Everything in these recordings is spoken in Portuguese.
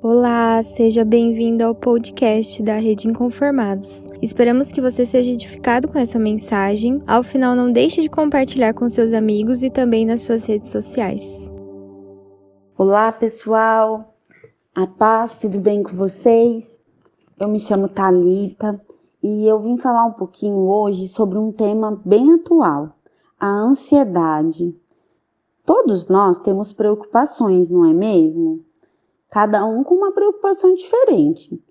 Olá, seja bem-vindo ao podcast da Rede Inconformados. Esperamos que você seja edificado com essa mensagem. Ao final, não deixe de compartilhar com seus amigos e também nas suas redes sociais. Olá, pessoal. A paz, tudo bem com vocês? Eu me chamo Talita e eu vim falar um pouquinho hoje sobre um tema bem atual, a ansiedade. Todos nós temos preocupações, não é mesmo? Cada um com uma preocupação diferente.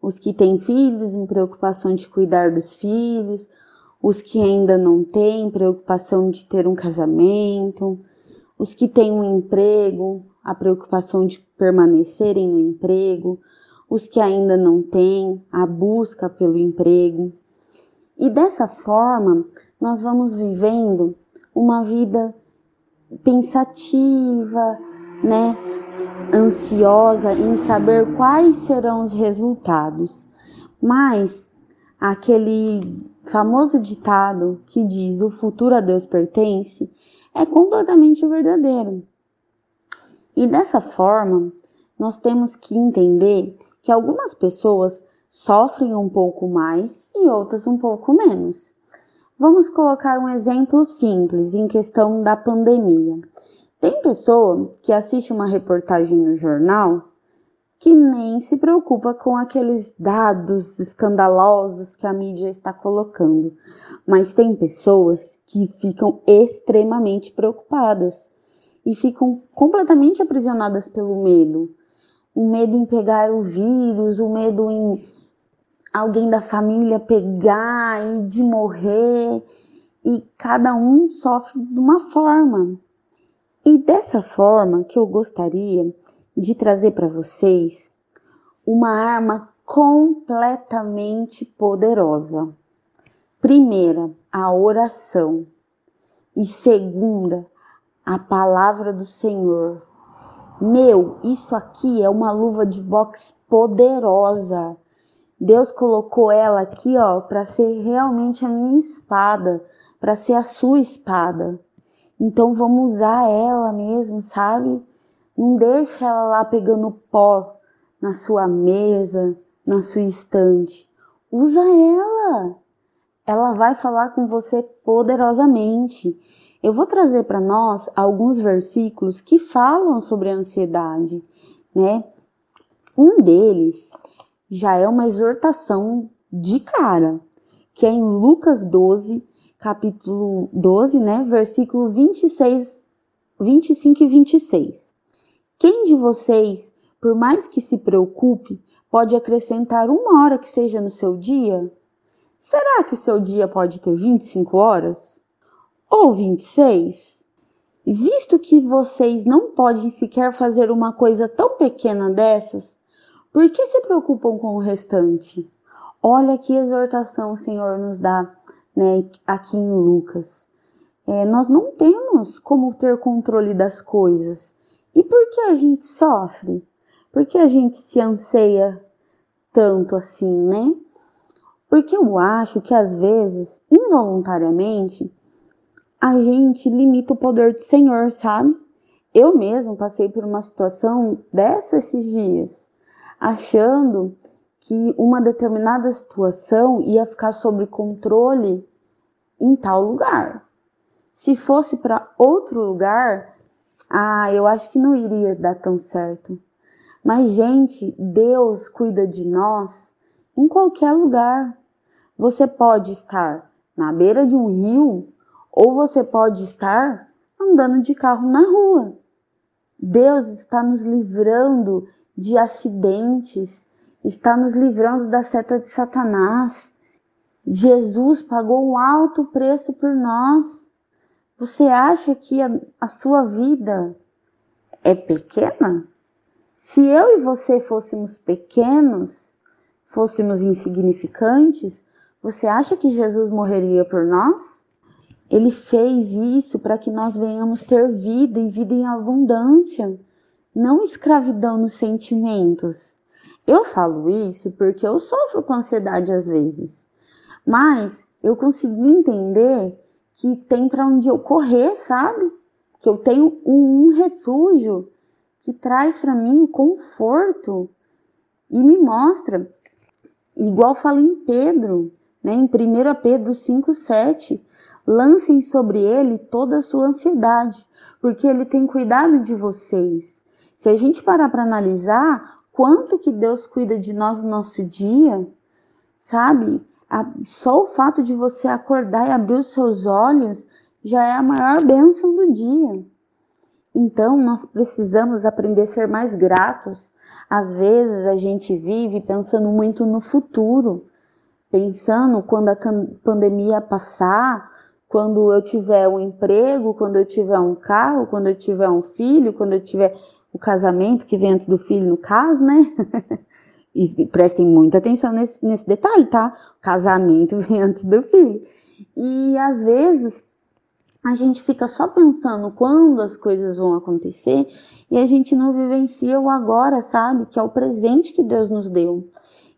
Os que têm filhos, em preocupação de cuidar dos filhos, os que ainda não têm, preocupação de ter um casamento, os que têm um emprego, a preocupação de permanecerem no emprego, os que ainda não têm, a busca pelo emprego. E dessa forma, nós vamos vivendo uma vida pensativa, né? Ansiosa em saber quais serão os resultados. Mas aquele famoso ditado que diz o futuro a Deus pertence é completamente verdadeiro. E dessa forma, nós temos que entender que algumas pessoas sofrem um pouco mais e outras um pouco menos. Vamos colocar um exemplo simples em questão da pandemia. Tem pessoa que assiste uma reportagem no jornal que nem se preocupa com aqueles dados escandalosos que a mídia está colocando, mas tem pessoas que ficam extremamente preocupadas e ficam completamente aprisionadas pelo medo. O medo em pegar o vírus, o medo em alguém da família pegar e de morrer, e cada um sofre de uma forma. E dessa forma que eu gostaria de trazer para vocês uma arma completamente poderosa. Primeira, a oração. E segunda, a palavra do Senhor. Meu, isso aqui é uma luva de boxe poderosa. Deus colocou ela aqui, ó, para ser realmente a minha espada, para ser a sua espada. Então vamos usar ela mesmo, sabe? Não deixa ela lá pegando pó na sua mesa, na sua estante. Usa ela. Ela vai falar com você poderosamente. Eu vou trazer para nós alguns versículos que falam sobre a ansiedade, né? Um deles já é uma exortação de cara, que é em Lucas 12, capítulo 12, né, versículo 26, 25 e 26. Quem de vocês, por mais que se preocupe, pode acrescentar uma hora que seja no seu dia? Será que seu dia pode ter 25 horas? Ou 26? Visto que vocês não podem sequer fazer uma coisa tão pequena dessas, por que se preocupam com o restante? Olha que exortação o Senhor nos dá né, aqui em Lucas. É, nós não temos como ter controle das coisas. E por que a gente sofre? Por que a gente se anseia tanto assim, né? Porque eu acho que às vezes, involuntariamente, a gente limita o poder do Senhor, sabe? Eu mesmo passei por uma situação dessa esses dias, achando que uma determinada situação ia ficar sob controle em tal lugar. Se fosse para outro lugar, ah, eu acho que não iria dar tão certo. Mas, gente, Deus cuida de nós em qualquer lugar. Você pode estar na beira de um rio ou você pode estar andando de carro na rua. Deus está nos livrando de acidentes, está nos livrando da seta de Satanás. Jesus pagou um alto preço por nós. Você acha que a, a sua vida é pequena? Se eu e você fôssemos pequenos, fôssemos insignificantes, você acha que Jesus morreria por nós? Ele fez isso para que nós venhamos ter vida e vida em abundância, não escravidão nos sentimentos. Eu falo isso porque eu sofro com ansiedade às vezes, mas eu consegui entender que tem para onde eu correr, sabe? Que eu tenho um, refúgio que traz para mim conforto e me mostra, igual fala em Pedro, né, em 1 Pedro 5,7, lancem sobre ele toda a sua ansiedade, porque ele tem cuidado de vocês. Se a gente parar para analisar quanto que Deus cuida de nós no nosso dia, sabe? Só o fato de você acordar e abrir os seus olhos já é a maior bênção do dia. Então, nós precisamos aprender a ser mais gratos. Às vezes a gente vive pensando muito no futuro, pensando quando a pandemia passar, quando eu tiver um emprego, quando eu tiver um carro, quando eu tiver um filho, quando eu tiver o casamento que vem antes do filho, no caso, né? e prestem muita atenção nesse, nesse detalhe, tá? Casamento vem antes do filho. E às vezes a gente fica só pensando quando as coisas vão acontecer e a gente não vivencia o agora, sabe? Que é o presente que Deus nos deu.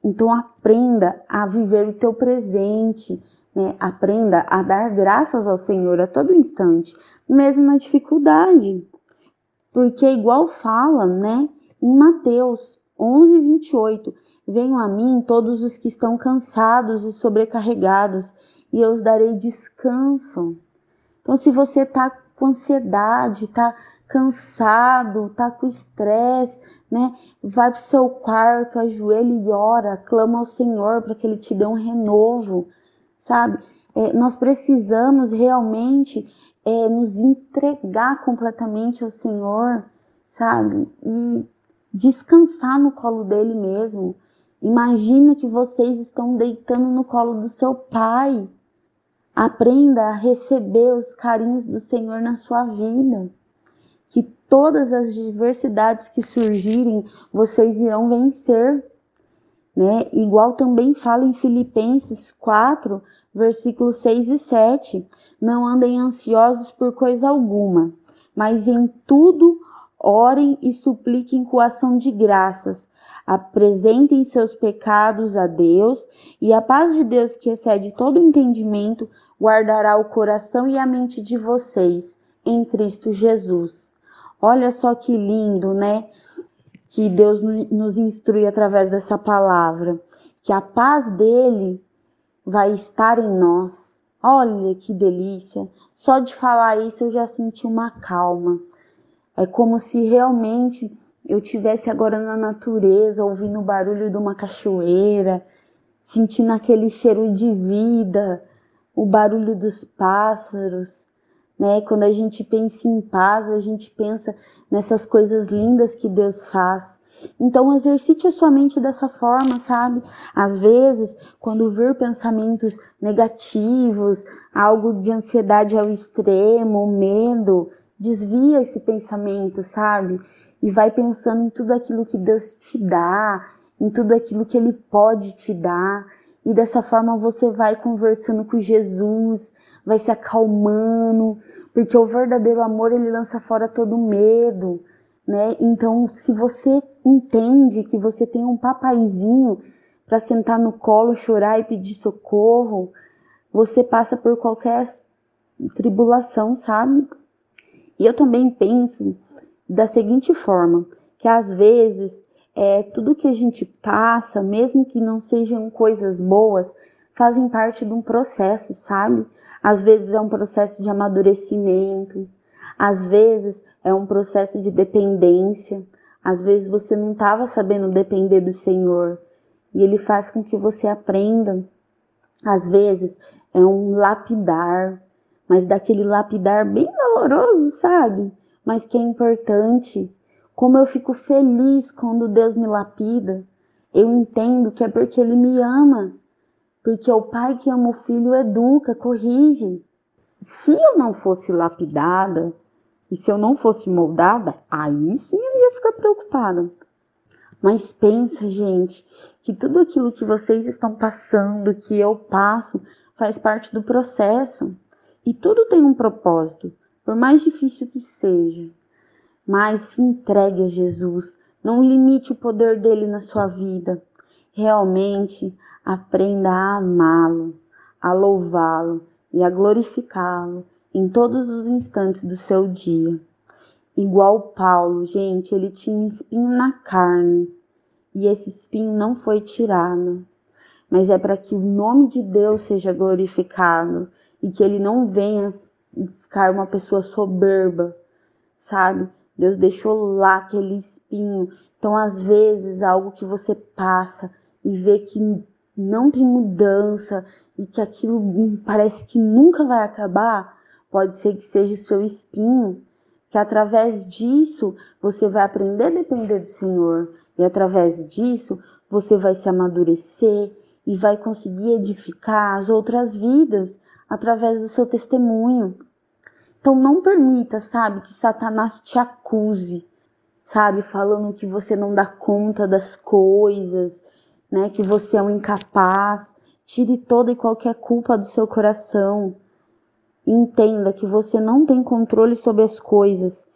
Então aprenda a viver o teu presente, né? Aprenda a dar graças ao Senhor a todo instante, mesmo na dificuldade. Porque igual fala, né, em Mateus 11, 28, venham a mim todos os que estão cansados e sobrecarregados, e eu os darei descanso. Então, se você está com ansiedade, está cansado, está com estresse, né? Vai para o seu quarto, ajoelha e ora, clama ao Senhor para que Ele te dê um renovo, sabe? É, nós precisamos realmente é, nos entregar completamente ao Senhor, sabe? E descansar no colo dele mesmo. Imagina que vocês estão deitando no colo do seu pai. Aprenda a receber os carinhos do Senhor na sua vida. Que todas as diversidades que surgirem, vocês irão vencer. Né? Igual também fala em Filipenses 4, versículos 6 e 7. Não andem ansiosos por coisa alguma, mas em tudo orem e supliquem com ação de graças. Apresentem seus pecados a Deus, e a paz de Deus, que excede todo entendimento, guardará o coração e a mente de vocês em Cristo Jesus. Olha só que lindo, né? Que Deus nos instrui através dessa palavra, que a paz dele vai estar em nós. Olha que delícia! Só de falar isso eu já senti uma calma. É como se realmente eu tivesse agora na natureza, ouvindo o barulho de uma cachoeira, sentindo aquele cheiro de vida, o barulho dos pássaros, né? Quando a gente pensa em paz, a gente pensa nessas coisas lindas que Deus faz. Então, exercite a sua mente dessa forma, sabe? Às vezes, quando vir pensamentos negativos, algo de ansiedade ao extremo, medo, desvia esse pensamento, sabe? E vai pensando em tudo aquilo que Deus te dá, em tudo aquilo que Ele pode te dar. E dessa forma você vai conversando com Jesus, vai se acalmando, porque o verdadeiro amor ele lança fora todo medo né? Então, se você entende que você tem um papaizinho para sentar no colo, chorar e pedir socorro, você passa por qualquer tribulação, sabe? E eu também penso da seguinte forma, que às vezes é, tudo que a gente passa, mesmo que não sejam coisas boas, fazem parte de um processo, sabe? Às vezes é um processo de amadurecimento, às vezes é um processo de dependência. Às vezes você não estava sabendo depender do Senhor e Ele faz com que você aprenda. Às vezes é um lapidar, mas daquele lapidar bem doloroso, sabe? Mas que é importante. Como eu fico feliz quando Deus me lapida. Eu entendo que é porque Ele me ama. Porque o pai que ama o filho educa, corrige. Se eu não fosse lapidada, e se eu não fosse moldada, aí sim eu ia ficar preocupada. Mas pensa, gente, que tudo aquilo que vocês estão passando, que eu passo, faz parte do processo. E tudo tem um propósito, por mais difícil que seja. Mas se entregue a Jesus, não limite o poder dele na sua vida. Realmente aprenda a amá-lo, a louvá-lo e a glorificá-lo em todos os instantes do seu dia. igual Paulo, gente, ele tinha espinho na carne e esse espinho não foi tirado, mas é para que o nome de Deus seja glorificado e que ele não venha ficar uma pessoa soberba, sabe? Deus deixou lá aquele espinho. Então, às vezes, algo que você passa e vê que não tem mudança e que aquilo parece que nunca vai acabar, pode ser que seja seu espinho, que através disso você vai aprender a depender do Senhor e através disso você vai se amadurecer e vai conseguir edificar as outras vidas através do seu testemunho. Então não permita, sabe, que Satanás te acuse, sabe, falando que você não dá conta das coisas, né, que você é um incapaz. Tire toda e qualquer culpa do seu coração. Entenda que você não tem controle sobre as coisas,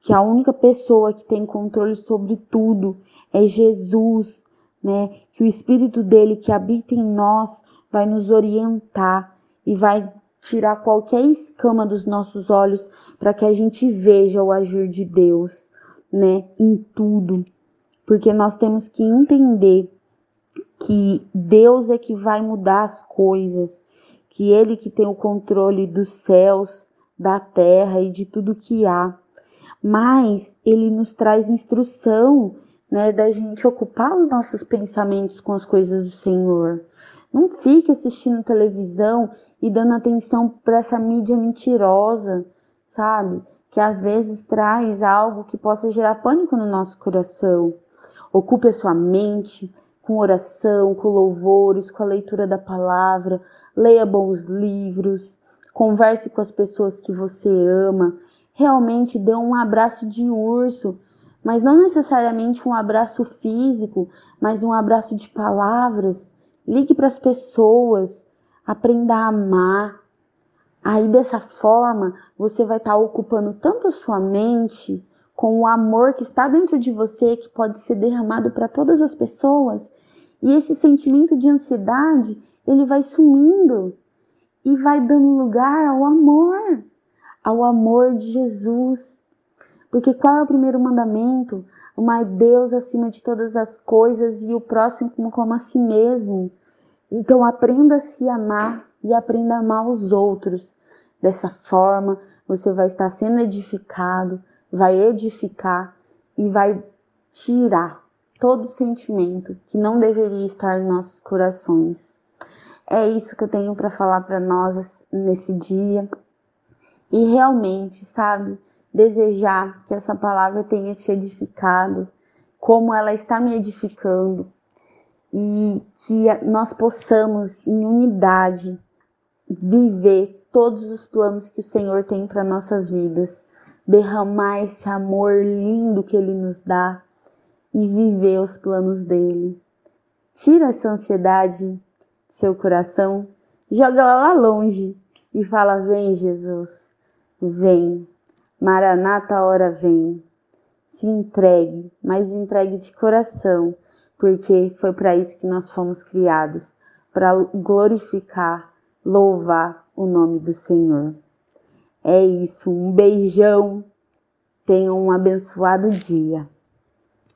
que a única pessoa que tem controle sobre tudo é Jesus, né? Que o espírito dele que habita em nós vai nos orientar e vai tirar qualquer escama dos nossos olhos para que a gente veja o agir de Deus, né, em tudo. Porque nós temos que entender que Deus é que vai mudar as coisas, que ele que tem o controle dos céus, da terra e de tudo que há. Mas ele nos traz instrução, né, da gente ocupar os nossos pensamentos com as coisas do Senhor. Não fique assistindo televisão e dando atenção para essa mídia mentirosa, sabe? Que às vezes traz algo que possa gerar pânico no nosso coração. Ocupe a sua mente, com oração, com louvores, com a leitura da palavra, leia bons livros, converse com as pessoas que você ama, realmente dê um abraço de urso, mas não necessariamente um abraço físico, mas um abraço de palavras. Ligue para as pessoas, aprenda a amar. Aí dessa forma, você vai estar tá ocupando tanto a sua mente com o amor que está dentro de você, que pode ser derramado para todas as pessoas, e esse sentimento de ansiedade, ele vai sumindo e vai dando lugar ao amor, ao amor de Jesus. Porque qual é o primeiro mandamento? Amar Deus acima de todas as coisas e o próximo como, como a si mesmo. Então aprenda a se amar e aprenda a amar os outros. Dessa forma, você vai estar sendo edificado, vai edificar e vai tirar todo sentimento que não deveria estar em nossos corações. É isso que eu tenho para falar para nós nesse dia. E realmente, sabe, desejar que essa palavra tenha te edificado, como ela está me edificando, e que nós possamos, em unidade, viver todos os planos que o Senhor tem para nossas vidas, derramar esse amor lindo que Ele nos dá e viver os planos dele. Tira essa ansiedade do seu coração, joga ela lá longe e fala: Vem, Jesus, vem. Maranata, hora vem. Se entregue, mas entregue de coração, porque foi para isso que nós fomos criados para glorificar, louvar o nome do Senhor. É isso, um beijão. Tenha um abençoado dia.